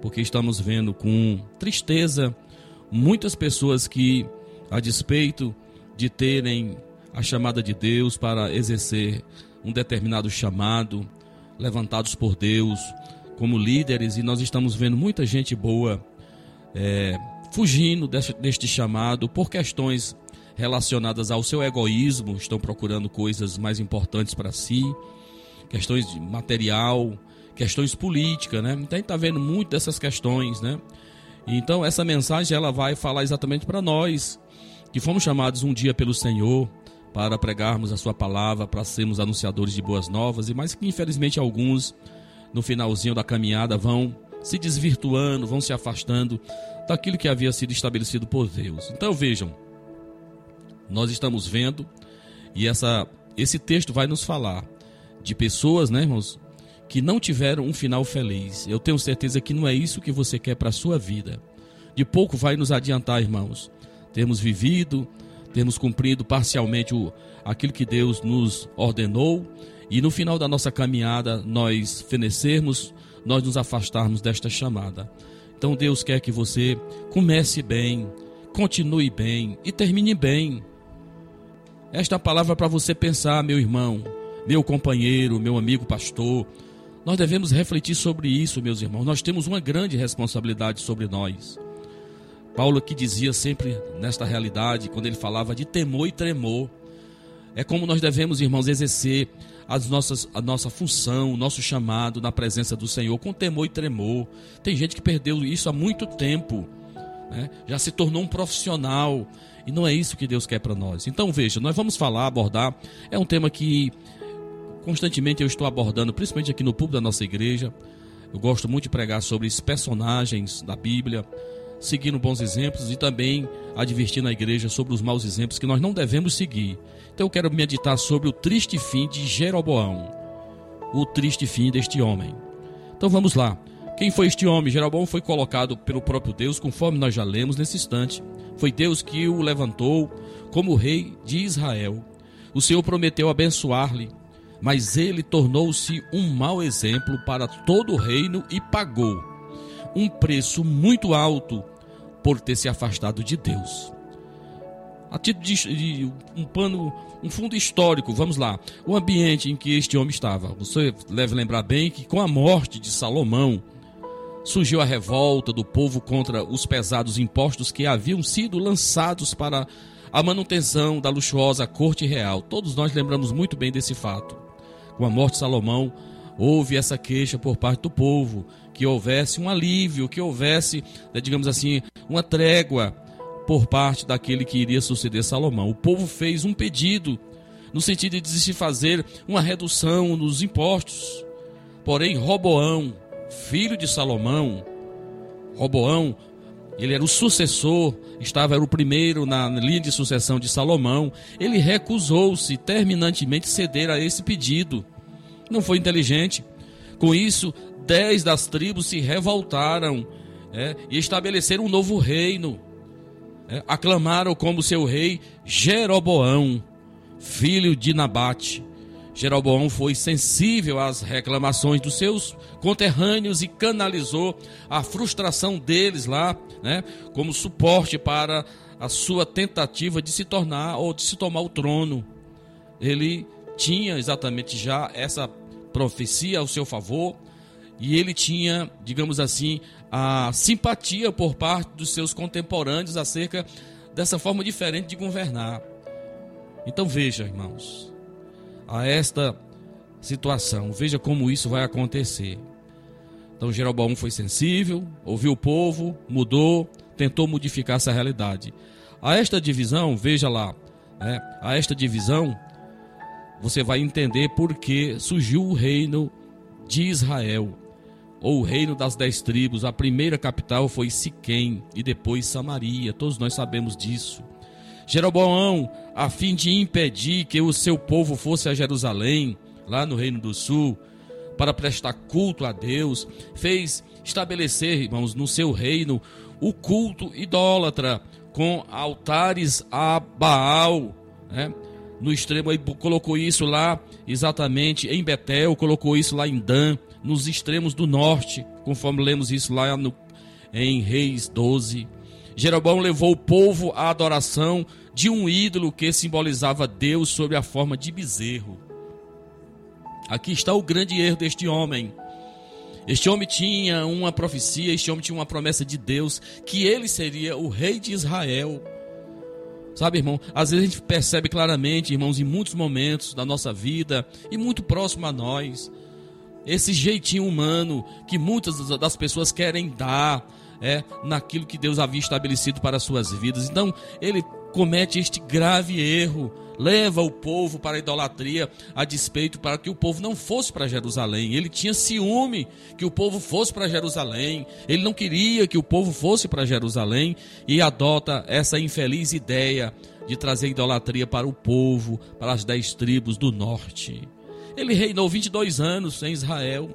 porque estamos vendo com tristeza muitas pessoas que, a despeito de terem a chamada de Deus para exercer um determinado chamado, levantados por Deus como líderes, e nós estamos vendo muita gente boa é, fugindo deste, deste chamado por questões relacionadas ao seu egoísmo, estão procurando coisas mais importantes para si, questões de material, questões políticas, né? Então a gente está vendo muito dessas questões, né? Então essa mensagem ela vai falar exatamente para nós que fomos chamados um dia pelo Senhor para pregarmos a sua palavra, para sermos anunciadores de boas novas, e mais que infelizmente alguns no finalzinho da caminhada vão se desvirtuando, vão se afastando daquilo que havia sido estabelecido por Deus. Então vejam, nós estamos vendo e essa esse texto vai nos falar de pessoas, né, irmãos, que não tiveram um final feliz. Eu tenho certeza que não é isso que você quer para a sua vida. De pouco vai nos adiantar, irmãos. Termos vivido, termos cumprido parcialmente o, aquilo que Deus nos ordenou e no final da nossa caminhada nós fenecermos, nós nos afastarmos desta chamada. Então Deus quer que você comece bem, continue bem e termine bem. Esta palavra é para você pensar, meu irmão, meu companheiro, meu amigo pastor. Nós devemos refletir sobre isso, meus irmãos. Nós temos uma grande responsabilidade sobre nós. Paulo que dizia sempre nesta realidade, quando ele falava de temor e tremor, é como nós devemos, irmãos, exercer as nossas, a nossa função, o nosso chamado na presença do Senhor com temor e tremor. Tem gente que perdeu isso há muito tempo, né? já se tornou um profissional, e não é isso que Deus quer para nós. Então veja, nós vamos falar, abordar. É um tema que constantemente eu estou abordando, principalmente aqui no público da nossa igreja. Eu gosto muito de pregar sobre esses personagens da Bíblia, seguindo bons exemplos e também advertindo a igreja sobre os maus exemplos que nós não devemos seguir. Então eu quero meditar sobre o triste fim de Jeroboão, o triste fim deste homem. Então vamos lá. Quem foi este homem? Jeroboão foi colocado pelo próprio Deus, conforme nós já lemos nesse instante. Foi Deus que o levantou como rei de Israel. O Senhor prometeu abençoar-lhe, mas ele tornou-se um mau exemplo para todo o reino e pagou um preço muito alto por ter se afastado de Deus. A título de, de um pano, um fundo histórico, vamos lá. O ambiente em que este homem estava. Você deve lembrar bem que com a morte de Salomão, surgiu a revolta do povo contra os pesados impostos que haviam sido lançados para a manutenção da luxuosa corte real. Todos nós lembramos muito bem desse fato. Com a morte de Salomão, houve essa queixa por parte do povo, que houvesse um alívio, que houvesse, né, digamos assim, uma trégua por parte daquele que iria suceder Salomão. O povo fez um pedido no sentido de se fazer uma redução nos impostos. Porém, Roboão, filho de Salomão, Roboão, ele era o sucessor, estava era o primeiro na linha de sucessão de Salomão. Ele recusou-se terminantemente ceder a esse pedido. Não foi inteligente. Com isso, dez das tribos se revoltaram é, e estabeleceram um novo reino. É, aclamaram como seu rei Jeroboão, filho de Nabate. Jeroboão foi sensível às reclamações dos seus conterrâneos e canalizou a frustração deles lá, né, como suporte para a sua tentativa de se tornar ou de se tomar o trono. Ele tinha exatamente já essa profecia ao seu favor e ele tinha, digamos assim, a simpatia por parte dos seus contemporâneos acerca dessa forma diferente de governar. Então veja, irmãos, a esta situação. Veja como isso vai acontecer. Então Jeroboão foi sensível, ouviu o povo, mudou, tentou modificar essa realidade. A esta divisão, veja lá, né, a esta divisão, você vai entender por que surgiu o reino de Israel, ou o reino das dez tribos. A primeira capital foi Siquém e depois Samaria. Todos nós sabemos disso. Jeroboão, a fim de impedir que o seu povo fosse a Jerusalém, lá no Reino do Sul, para prestar culto a Deus, fez estabelecer, irmãos, no seu reino o culto idólatra com altares a Baal, né? No extremo aí colocou isso lá exatamente em Betel, colocou isso lá em Dan, nos extremos do norte, conforme lemos isso lá no, em Reis 12. Jeroboão levou o povo à adoração de um ídolo que simbolizava Deus sob a forma de bezerro. Aqui está o grande erro deste homem. Este homem tinha uma profecia, este homem tinha uma promessa de Deus, que ele seria o rei de Israel. Sabe, irmão, às vezes a gente percebe claramente, irmãos, em muitos momentos da nossa vida, e muito próximo a nós, esse jeitinho humano que muitas das pessoas querem dar, é, naquilo que Deus havia estabelecido para as suas vidas. Então, ele comete este grave erro, leva o povo para a idolatria a despeito para que o povo não fosse para Jerusalém. Ele tinha ciúme que o povo fosse para Jerusalém. Ele não queria que o povo fosse para Jerusalém e adota essa infeliz ideia de trazer idolatria para o povo, para as dez tribos do norte. Ele reinou 22 anos em Israel.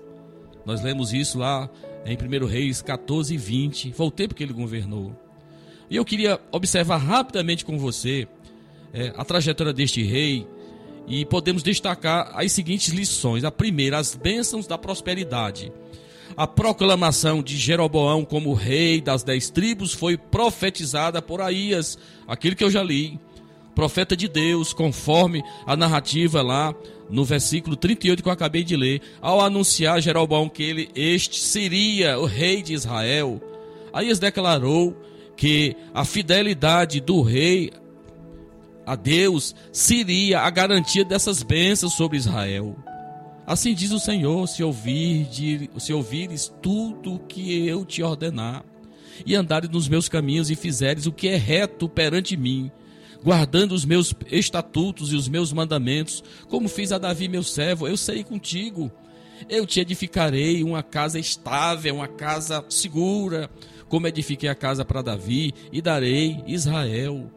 Nós lemos isso lá em 1 Reis 14 e 20. Foi o tempo que ele governou. E eu queria observar rapidamente com você é, a trajetória deste rei e podemos destacar as seguintes lições. A primeira, as bênçãos da prosperidade. A proclamação de Jeroboão como rei das dez tribos foi profetizada por Aías, aquele que eu já li, profeta de Deus, conforme a narrativa lá no versículo 38 que eu acabei de ler, ao anunciar Jeroboão que ele este seria o rei de Israel, Aías declarou que a fidelidade do rei a Deus seria a garantia dessas bênçãos sobre Israel. Assim diz o Senhor: se, ouvir, se ouvires tudo o que eu te ordenar, e andares nos meus caminhos e fizeres o que é reto perante mim, guardando os meus estatutos e os meus mandamentos, como fiz a Davi meu servo, eu serei contigo. Eu te edificarei uma casa estável, uma casa segura, como edifiquei a casa para Davi, e darei Israel.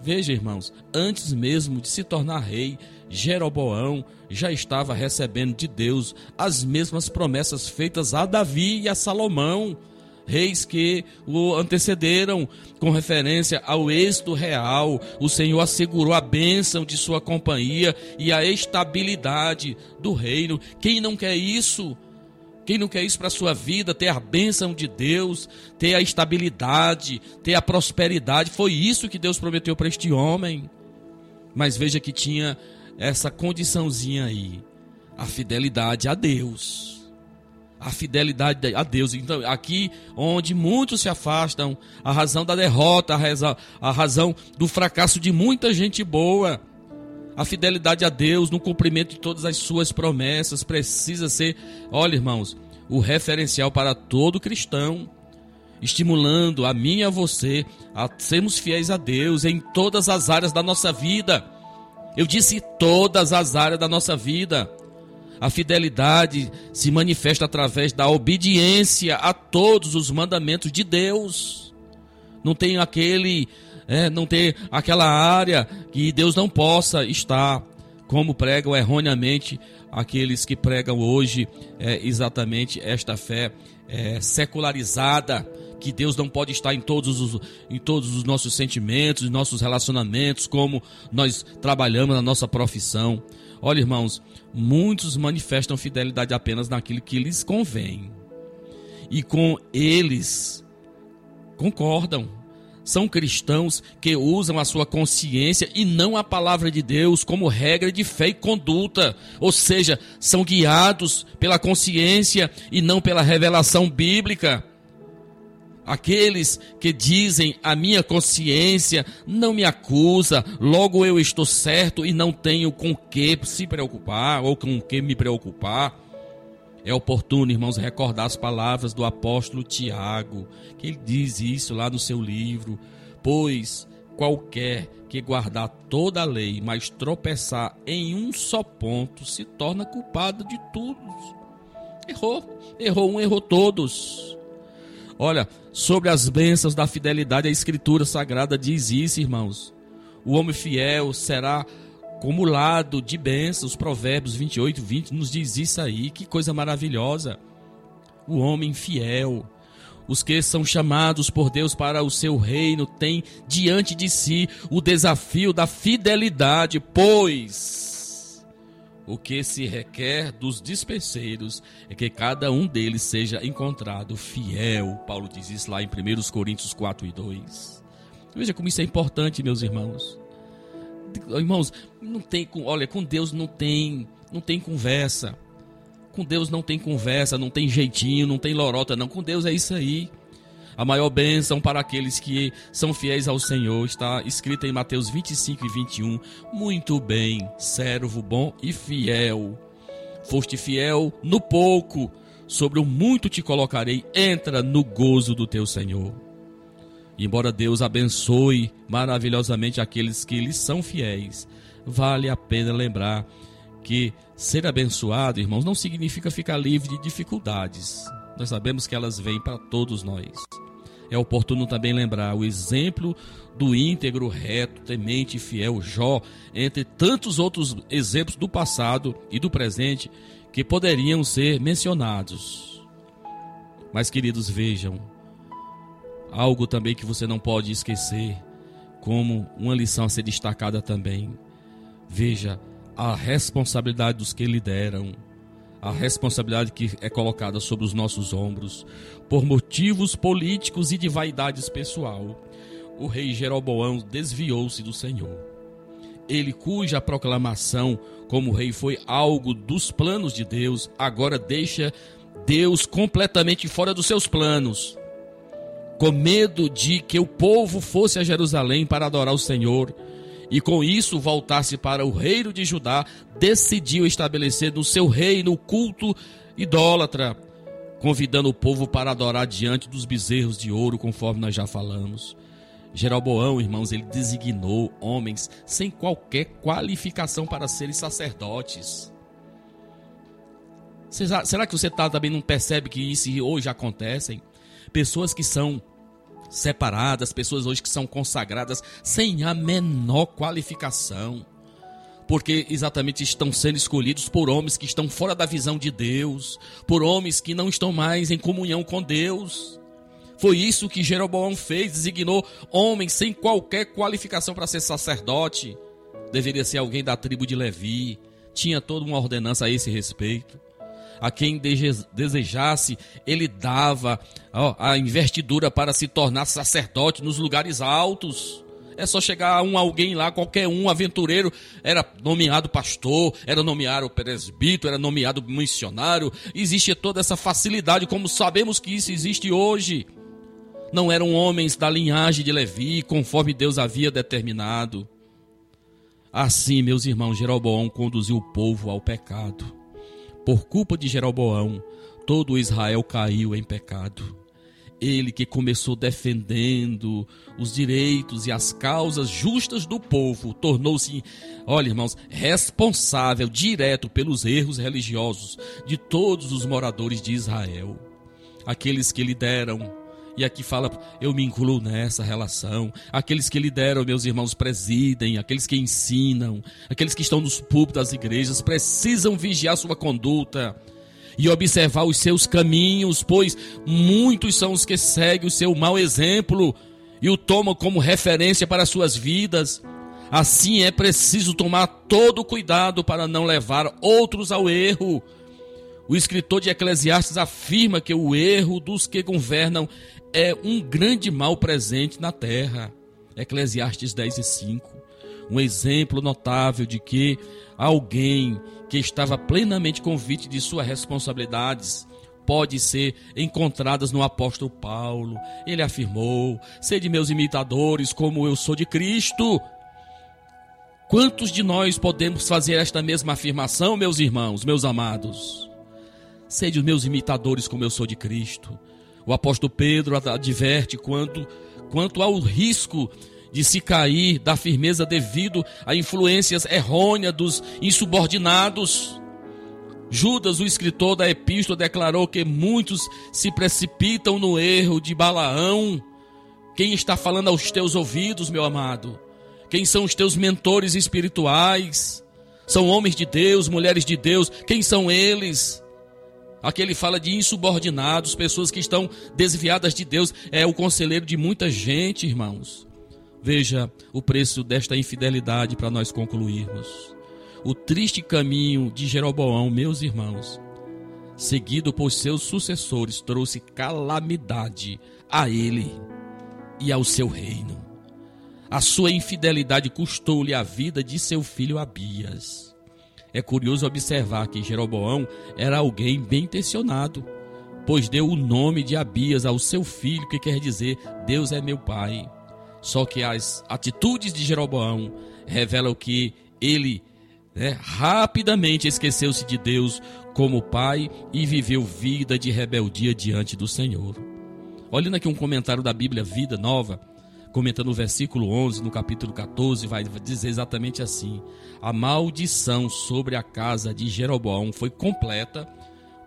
Veja, irmãos, antes mesmo de se tornar rei, Jeroboão já estava recebendo de Deus as mesmas promessas feitas a Davi e a Salomão reis que o antecederam, com referência ao êxito real. O Senhor assegurou a bênção de sua companhia e a estabilidade do reino. Quem não quer isso? Quem não quer isso para a sua vida, ter a bênção de Deus, ter a estabilidade, ter a prosperidade? Foi isso que Deus prometeu para este homem. Mas veja que tinha essa condiçãozinha aí: a fidelidade a Deus a fidelidade a Deus. Então, aqui onde muitos se afastam, a razão da derrota, a razão, do fracasso de muita gente boa, A fidelidade a Deus no cumprimento de todas as suas promessas precisa ser, olha, irmãos, o referencial para todo cristão, estimulando a mim e a você a sermos fiéis a Deus em todas as áreas da nossa vida. Eu disse todas as áreas da nossa vida. A fidelidade se manifesta através da obediência a todos os mandamentos de Deus. Não tem aquele, é, não tem aquela área que Deus não possa estar, como pregam erroneamente aqueles que pregam hoje é, exatamente esta fé é, secularizada, que Deus não pode estar em todos os, em todos os nossos sentimentos, nossos relacionamentos, como nós trabalhamos na nossa profissão. Olha, irmãos, muitos manifestam fidelidade apenas naquilo que lhes convém. E com eles concordam. São cristãos que usam a sua consciência e não a palavra de Deus como regra de fé e conduta. Ou seja, são guiados pela consciência e não pela revelação bíblica. Aqueles que dizem a minha consciência não me acusa, logo eu estou certo e não tenho com que se preocupar ou com que me preocupar. É oportuno, irmãos, recordar as palavras do apóstolo Tiago, que ele diz isso lá no seu livro: Pois qualquer que guardar toda a lei, mas tropeçar em um só ponto, se torna culpado de tudo. Errou, errou um, errou todos. Olha, sobre as bênçãos da fidelidade, a Escritura Sagrada diz isso, irmãos. O homem fiel será acumulado de bênçãos. Provérbios 28, 20 nos diz isso aí. Que coisa maravilhosa. O homem fiel. Os que são chamados por Deus para o seu reino têm diante de si o desafio da fidelidade, pois o que se requer dos dispenseiros é que cada um deles seja encontrado fiel. Paulo diz isso lá em 1 Coríntios 4 e 2. Veja como isso é importante, meus irmãos. Irmãos, não tem, olha, com Deus não tem, não tem conversa. Com Deus não tem conversa, não tem jeitinho, não tem lorota, não. Com Deus é isso aí. A maior bênção para aqueles que são fiéis ao Senhor está escrita em Mateus 25 e 21. Muito bem, servo bom e fiel. Foste fiel no pouco, sobre o muito te colocarei. Entra no gozo do teu Senhor. Embora Deus abençoe maravilhosamente aqueles que lhes são fiéis, vale a pena lembrar que ser abençoado, irmãos, não significa ficar livre de dificuldades. Nós sabemos que elas vêm para todos nós. É oportuno também lembrar o exemplo do íntegro, reto, temente e fiel Jó, entre tantos outros exemplos do passado e do presente que poderiam ser mencionados. Mas, queridos, vejam, algo também que você não pode esquecer, como uma lição a ser destacada também. Veja a responsabilidade dos que lideram a responsabilidade que é colocada sobre os nossos ombros, por motivos políticos e de vaidades pessoal, o rei Jeroboão desviou-se do Senhor. Ele, cuja proclamação como rei foi algo dos planos de Deus, agora deixa Deus completamente fora dos seus planos, com medo de que o povo fosse a Jerusalém para adorar o Senhor e com isso voltasse para o reino de Judá, decidiu estabelecer no seu reino o culto idólatra, convidando o povo para adorar diante dos bezerros de ouro, conforme nós já falamos. Jeroboão, irmãos, ele designou homens sem qualquer qualificação para serem sacerdotes. Será que você tá, também não percebe que isso hoje acontecem? Pessoas que são separadas, pessoas hoje que são consagradas sem a menor qualificação, porque exatamente estão sendo escolhidos por homens que estão fora da visão de Deus, por homens que não estão mais em comunhão com Deus. Foi isso que Jeroboão fez, designou homens sem qualquer qualificação para ser sacerdote. Deveria ser alguém da tribo de Levi, tinha toda uma ordenança a esse respeito a quem desejasse, ele dava ó, a investidura para se tornar sacerdote nos lugares altos. É só chegar um alguém lá, qualquer um aventureiro, era nomeado pastor, era nomeado presbítero, era nomeado missionário. Existe toda essa facilidade, como sabemos que isso existe hoje. Não eram homens da linhagem de Levi, conforme Deus havia determinado. Assim, meus irmãos, Jeroboão conduziu o povo ao pecado. Por culpa de Jeroboão, todo Israel caiu em pecado. Ele que começou defendendo os direitos e as causas justas do povo, tornou-se, olha irmãos, responsável direto pelos erros religiosos de todos os moradores de Israel. Aqueles que lideram e aqui fala, eu me incluo nessa relação. Aqueles que lideram, meus irmãos, presidem, aqueles que ensinam, aqueles que estão nos púlpitos das igrejas, precisam vigiar sua conduta e observar os seus caminhos, pois muitos são os que seguem o seu mau exemplo e o tomam como referência para suas vidas. Assim é preciso tomar todo cuidado para não levar outros ao erro. O escritor de Eclesiastes afirma que o erro dos que governam é um grande mal presente na terra. Eclesiastes 10 e 5. Um exemplo notável de que alguém que estava plenamente convite de suas responsabilidades pode ser encontradas no apóstolo Paulo. Ele afirmou: "Sede meus imitadores, como eu sou de Cristo". Quantos de nós podemos fazer esta mesma afirmação, meus irmãos, meus amados? Sede os meus imitadores, como eu sou de Cristo. O apóstolo Pedro adverte quanto, quanto ao risco de se cair da firmeza devido a influências errôneas dos insubordinados. Judas, o escritor da epístola, declarou que muitos se precipitam no erro de Balaão. Quem está falando aos teus ouvidos, meu amado? Quem são os teus mentores espirituais? São homens de Deus, mulheres de Deus. Quem são eles? Aqui ele fala de insubordinados, pessoas que estão desviadas de Deus. É o conselheiro de muita gente, irmãos. Veja o preço desta infidelidade para nós concluirmos. O triste caminho de Jeroboão, meus irmãos, seguido por seus sucessores, trouxe calamidade a ele e ao seu reino. A sua infidelidade custou-lhe a vida de seu filho Abias. É curioso observar que Jeroboão era alguém bem intencionado, pois deu o nome de Abias ao seu filho, que quer dizer Deus é meu pai. Só que as atitudes de Jeroboão revelam que ele né, rapidamente esqueceu-se de Deus como pai e viveu vida de rebeldia diante do Senhor. Olhando aqui um comentário da Bíblia Vida Nova, comentando o versículo 11, no capítulo 14, vai dizer exatamente assim: A maldição sobre a casa de Jeroboão foi completa,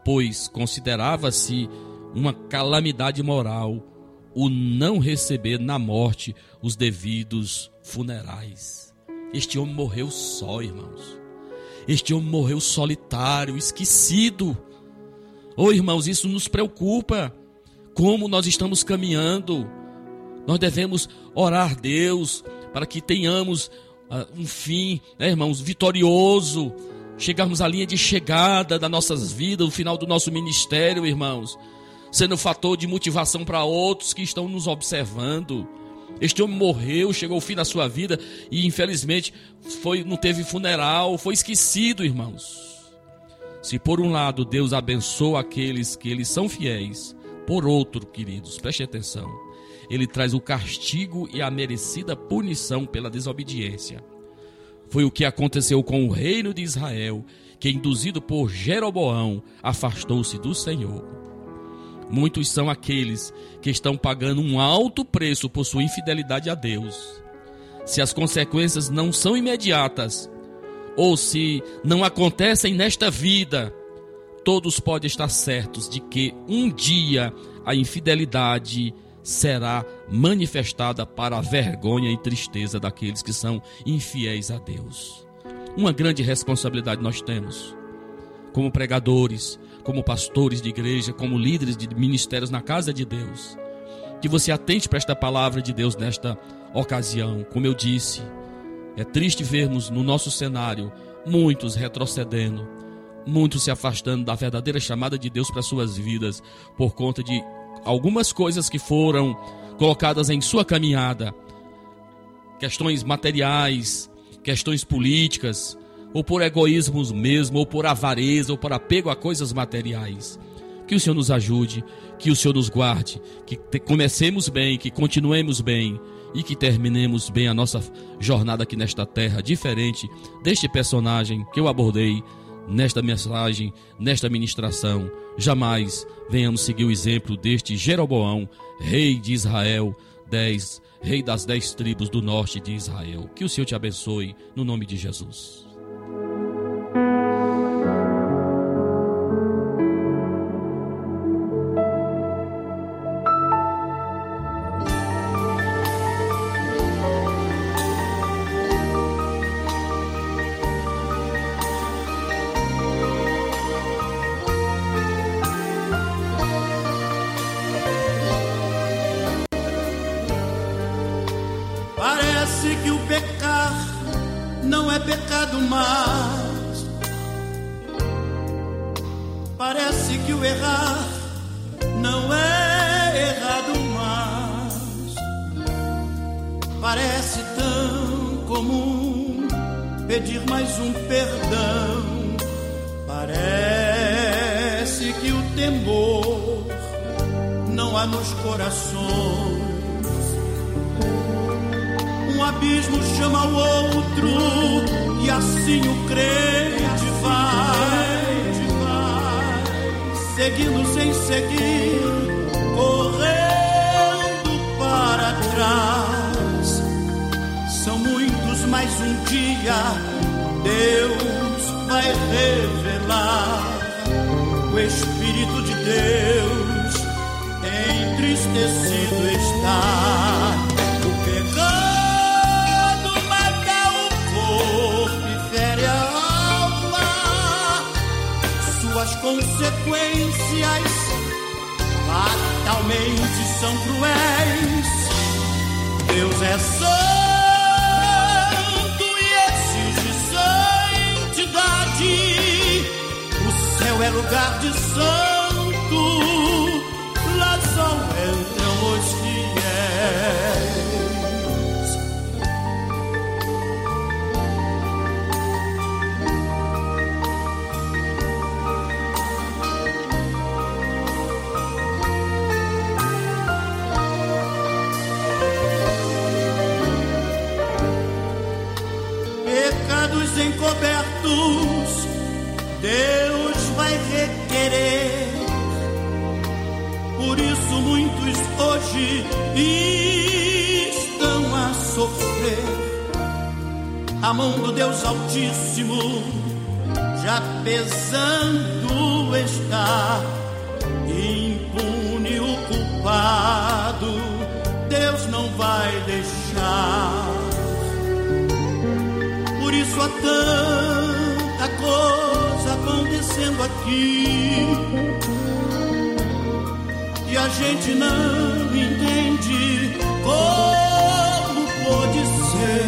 pois considerava-se uma calamidade moral o não receber na morte os devidos funerais. Este homem morreu só, irmãos. Este homem morreu solitário, esquecido. Oh, irmãos, isso nos preocupa. Como nós estamos caminhando. Nós devemos orar a Deus para que tenhamos uh, um fim, né, irmãos, vitorioso. Chegarmos à linha de chegada das nossas vidas, o final do nosso ministério, irmãos sendo fator de motivação para outros que estão nos observando. Este homem morreu, chegou ao fim da sua vida e infelizmente foi, não teve funeral, foi esquecido, irmãos. Se por um lado Deus abençoa aqueles que eles são fiéis, por outro, queridos, preste atenção, ele traz o castigo e a merecida punição pela desobediência. Foi o que aconteceu com o reino de Israel, que induzido por Jeroboão afastou-se do Senhor. Muitos são aqueles que estão pagando um alto preço por sua infidelidade a Deus. Se as consequências não são imediatas, ou se não acontecem nesta vida, todos podem estar certos de que um dia a infidelidade será manifestada para a vergonha e tristeza daqueles que são infiéis a Deus. Uma grande responsabilidade nós temos, como pregadores, como pastores de igreja, como líderes de ministérios na casa de Deus. Que você atente para esta palavra de Deus nesta ocasião. Como eu disse, é triste vermos no nosso cenário muitos retrocedendo, muitos se afastando da verdadeira chamada de Deus para suas vidas por conta de algumas coisas que foram colocadas em sua caminhada, questões materiais, questões políticas, ou por egoísmos mesmo, ou por avareza, ou por apego a coisas materiais. Que o Senhor nos ajude, que o Senhor nos guarde, que comecemos bem, que continuemos bem e que terminemos bem a nossa jornada aqui nesta terra, diferente deste personagem que eu abordei nesta mensagem, nesta ministração. Jamais venhamos seguir o exemplo deste Jeroboão, rei de Israel, dez, rei das dez tribos do norte de Israel. Que o Senhor te abençoe, no nome de Jesus. Encobertos, Deus vai requerer. Por isso muitos hoje estão a sofrer. A mão do Deus Altíssimo já pesando está. Impune o culpado, Deus não vai deixar. Isso há tanta coisa acontecendo aqui e a gente não entende como pode ser.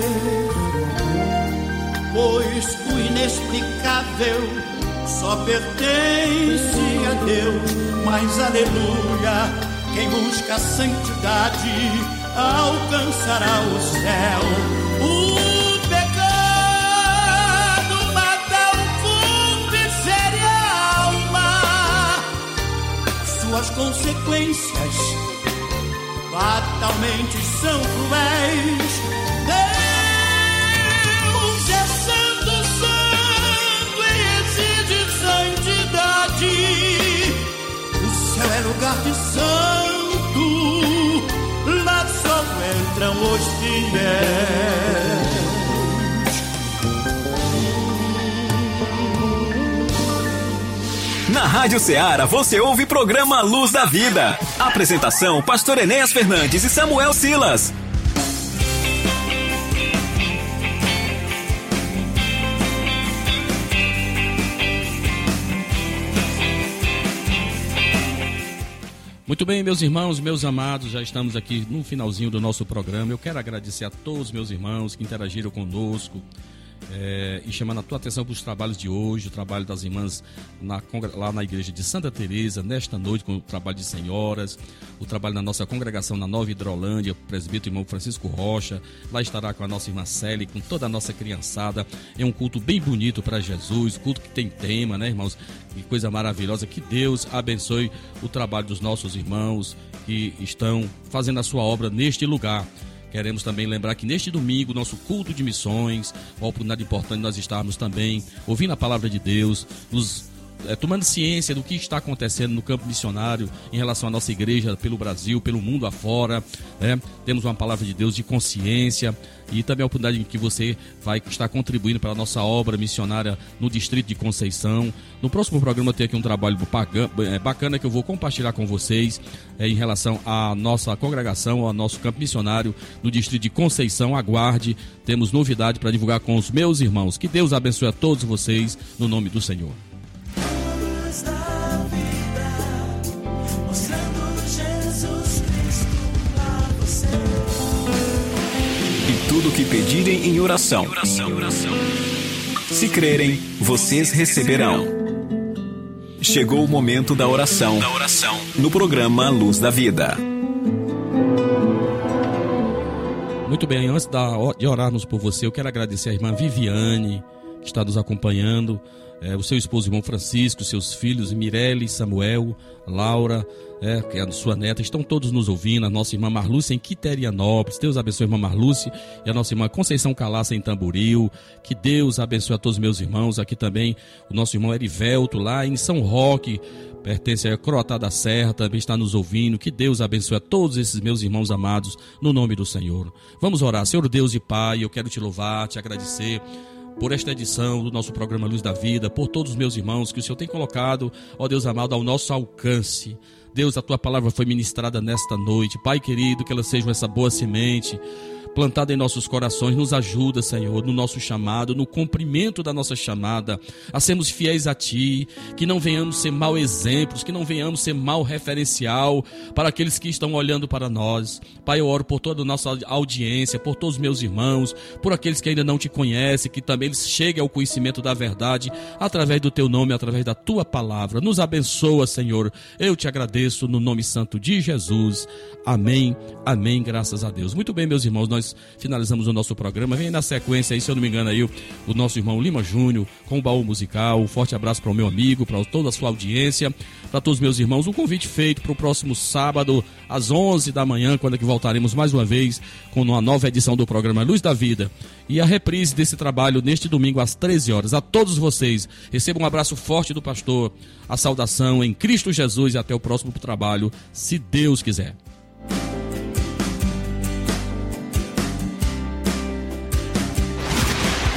Pois o inexplicável só pertence a Deus, mas aleluia, quem busca a santidade alcançará o céu. Suas consequências fatalmente são cruéis. Deus é santo, santo e exige santidade. O céu é lugar de santo, lá só entram os fiéis. Rádio Ceará você ouve programa Luz da Vida. Apresentação: Pastor Enéas Fernandes e Samuel Silas. Muito bem, meus irmãos, meus amados, já estamos aqui no finalzinho do nosso programa. Eu quero agradecer a todos meus irmãos que interagiram conosco é, e chamando a tua atenção para os trabalhos de hoje, o trabalho das irmãs na, lá na igreja de Santa Teresa nesta noite, com o trabalho de senhoras, o trabalho na nossa congregação na Nova Hidrolândia, o presbítero irmão Francisco Rocha, lá estará com a nossa irmã Célia, com toda a nossa criançada. É um culto bem bonito para Jesus, culto que tem tema, né, irmãos? Que coisa maravilhosa. Que Deus abençoe o trabalho dos nossos irmãos que estão fazendo a sua obra neste lugar. Queremos também lembrar que neste domingo, nosso culto de missões, uma oportunidade importante nós estarmos também ouvindo a palavra de Deus, nos é, tomando ciência do que está acontecendo no campo missionário em relação à nossa igreja pelo Brasil, pelo mundo afora. Né? Temos uma palavra de Deus de consciência e também a oportunidade em que você vai estar contribuindo para a nossa obra missionária no distrito de Conceição. No próximo programa tem aqui um trabalho é, bacana que eu vou compartilhar com vocês é, em relação à nossa congregação, ao nosso campo missionário no distrito de Conceição. Aguarde, temos novidade para divulgar com os meus irmãos. Que Deus abençoe a todos vocês no nome do Senhor. Tudo que pedirem em oração. Se crerem, vocês receberão. Chegou o momento da oração. No programa Luz da Vida. Muito bem, antes de orarmos por você, eu quero agradecer a irmã Viviane, que está nos acompanhando é, o seu esposo irmão Francisco, seus filhos Mirelle, Samuel, Laura, é, que é a sua neta, estão todos nos ouvindo, a nossa irmã Marlúcia em Quiterianópolis, Deus abençoe a irmã Marlúcia e a nossa irmã Conceição Calaça em Tamboril, que Deus abençoe a todos os meus irmãos, aqui também o nosso irmão Erivelto lá em São Roque, pertence a Croatá da Serra, também está nos ouvindo, que Deus abençoe a todos esses meus irmãos amados, no nome do Senhor. Vamos orar, Senhor Deus e Pai, eu quero te louvar, te agradecer, por esta edição do nosso programa Luz da Vida, por todos os meus irmãos que o Senhor tem colocado, ó Deus amado, ao nosso alcance. Deus, a tua palavra foi ministrada nesta noite. Pai querido, que ela seja essa boa semente plantada em nossos corações, nos ajuda, Senhor, no nosso chamado, no cumprimento da nossa chamada, a sermos fiéis a Ti, que não venhamos ser mau exemplos, que não venhamos ser mau referencial para aqueles que estão olhando para nós. Pai, eu oro por toda a nossa audiência, por todos os meus irmãos, por aqueles que ainda não te conhecem, que também eles cheguem ao conhecimento da verdade através do Teu nome, através da Tua palavra. Nos abençoa, Senhor. Eu te agradeço no nome santo de Jesus. Amém. Amém. Graças a Deus. Muito bem, meus irmãos, nós finalizamos o nosso programa. Vem na sequência aí, se eu não me engano, aí, o, nosso irmão Lima Júnior com o baú musical. Um forte abraço para o meu amigo, para toda a sua audiência, para todos os meus irmãos. Um convite feito para o próximo sábado, às 11 da manhã, quando é que voltaremos mais uma vez com uma nova edição do programa Luz da Vida. E a reprise desse trabalho neste domingo às 13 horas. A todos vocês, recebam um abraço forte do pastor, a saudação em Cristo Jesus e até o próximo trabalho, se Deus quiser.